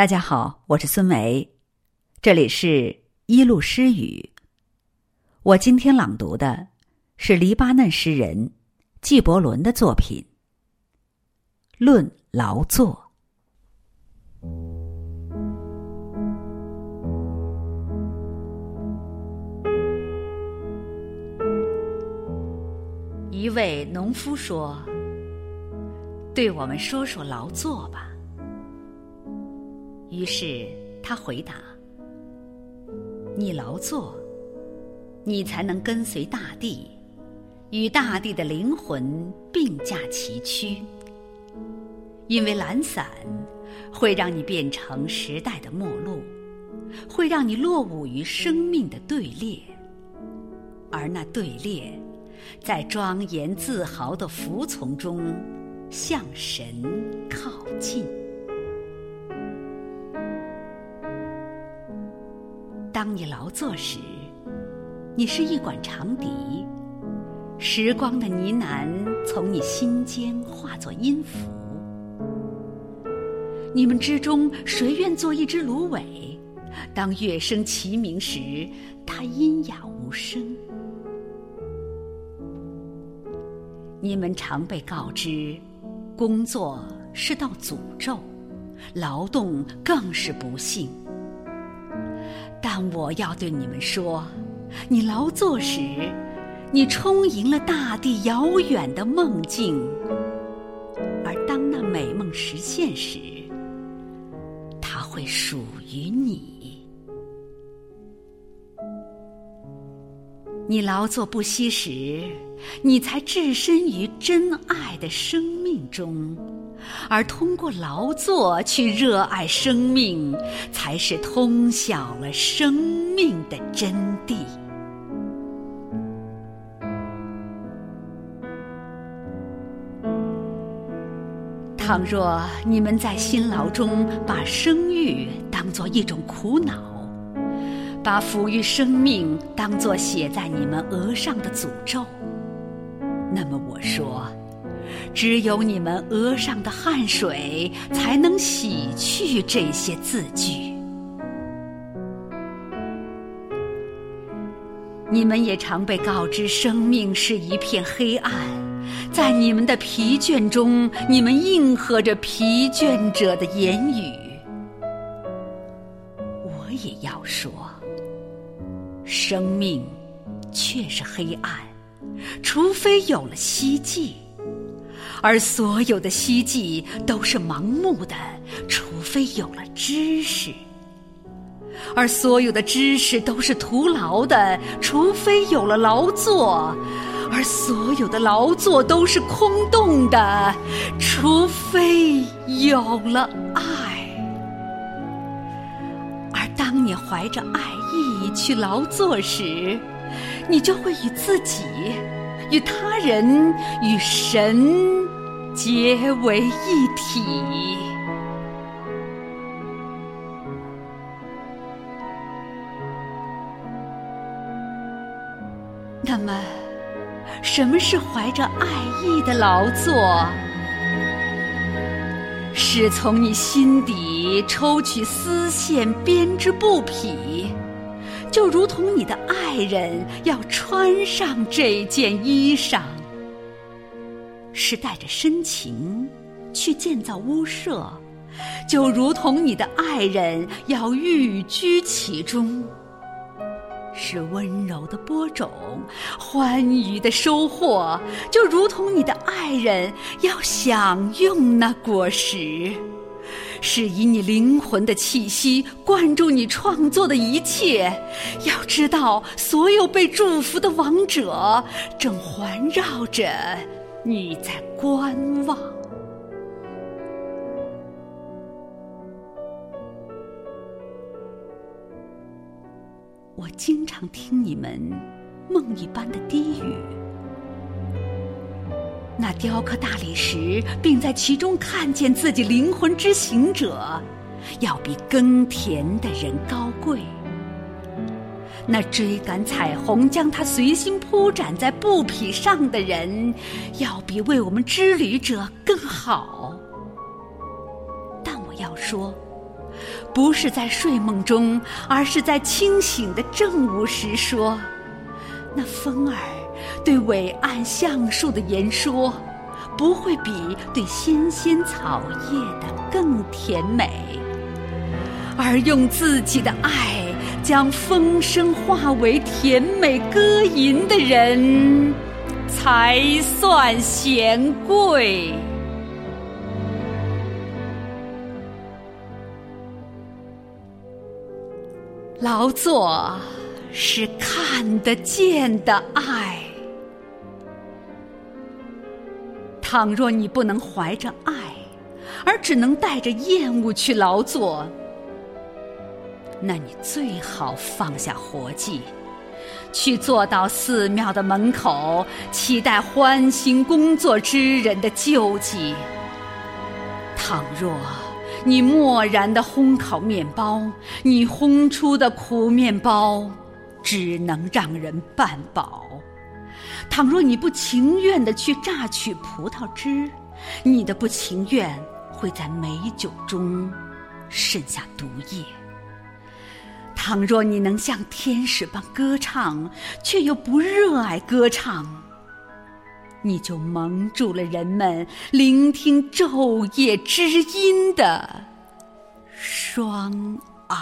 大家好，我是孙梅，这里是一路诗语。我今天朗读的是黎巴嫩诗人纪伯伦的作品《论劳作》。一位农夫说：“对我们说说劳作吧。”于是他回答：“你劳作，你才能跟随大地，与大地的灵魂并驾齐驱。因为懒散会让你变成时代的末路，会让你落伍于生命的队列，而那队列在庄严自豪的服从中向神靠近。”当你劳作时，你是一管长笛，时光的呢喃从你心间化作音符。你们之中谁愿做一只芦苇？当乐声齐鸣时，它阴哑无声。你们常被告知，工作是道诅咒，劳动更是不幸。但我要对你们说：你劳作时，你充盈了大地遥远的梦境；而当那美梦实现时，它会属于你。你劳作不息时，你才置身于真爱的生命中。而通过劳作去热爱生命，才是通晓了生命的真谛。倘若你们在辛劳中把生育当作一种苦恼，把抚育生命当作写在你们额上的诅咒，那么我说。只有你们额上的汗水，才能洗去这些字句。你们也常被告知，生命是一片黑暗，在你们的疲倦中，你们应和着疲倦者的言语。我也要说，生命却是黑暗，除非有了希冀。而所有的希冀都是盲目的，除非有了知识；而所有的知识都是徒劳的，除非有了劳作；而所有的劳作都是空洞的，除非有了爱。而当你怀着爱意去劳作时，你就会与自己、与他人、与神。结为一体。那么，什么是怀着爱意的劳作？是从你心底抽取丝线编织布匹，就如同你的爱人要穿上这件衣裳。是带着深情去建造屋舍，就如同你的爱人要寓居其中；是温柔的播种，欢愉的收获，就如同你的爱人要享用那果实；是以你灵魂的气息灌注你创作的一切。要知道，所有被祝福的王者正环绕着。你在观望。我经常听你们梦一般的低语。那雕刻大理石，并在其中看见自己灵魂之行者，要比耕田的人高贵。那追赶彩虹，将它随心铺展在布匹上的人，要比为我们织旅者更好。但我要说，不是在睡梦中，而是在清醒的正午时说。那风儿对伟岸橡树的言说，不会比对纤纤草叶的更甜美。而用自己的爱将风声化为甜美歌吟的人，才算贤贵。劳作是看得见的爱。倘若你不能怀着爱，而只能带着厌恶去劳作，那你最好放下活计，去坐到寺庙的门口，期待欢欣工作之人的救济。倘若，你漠然的烘烤面包，你烘出的苦面包，只能让人半饱。倘若你不情愿的去榨取葡萄汁，你的不情愿会在美酒中渗下毒液。倘若你能像天使般歌唱，却又不热爱歌唱。你就蒙住了人们聆听昼夜之音的双耳。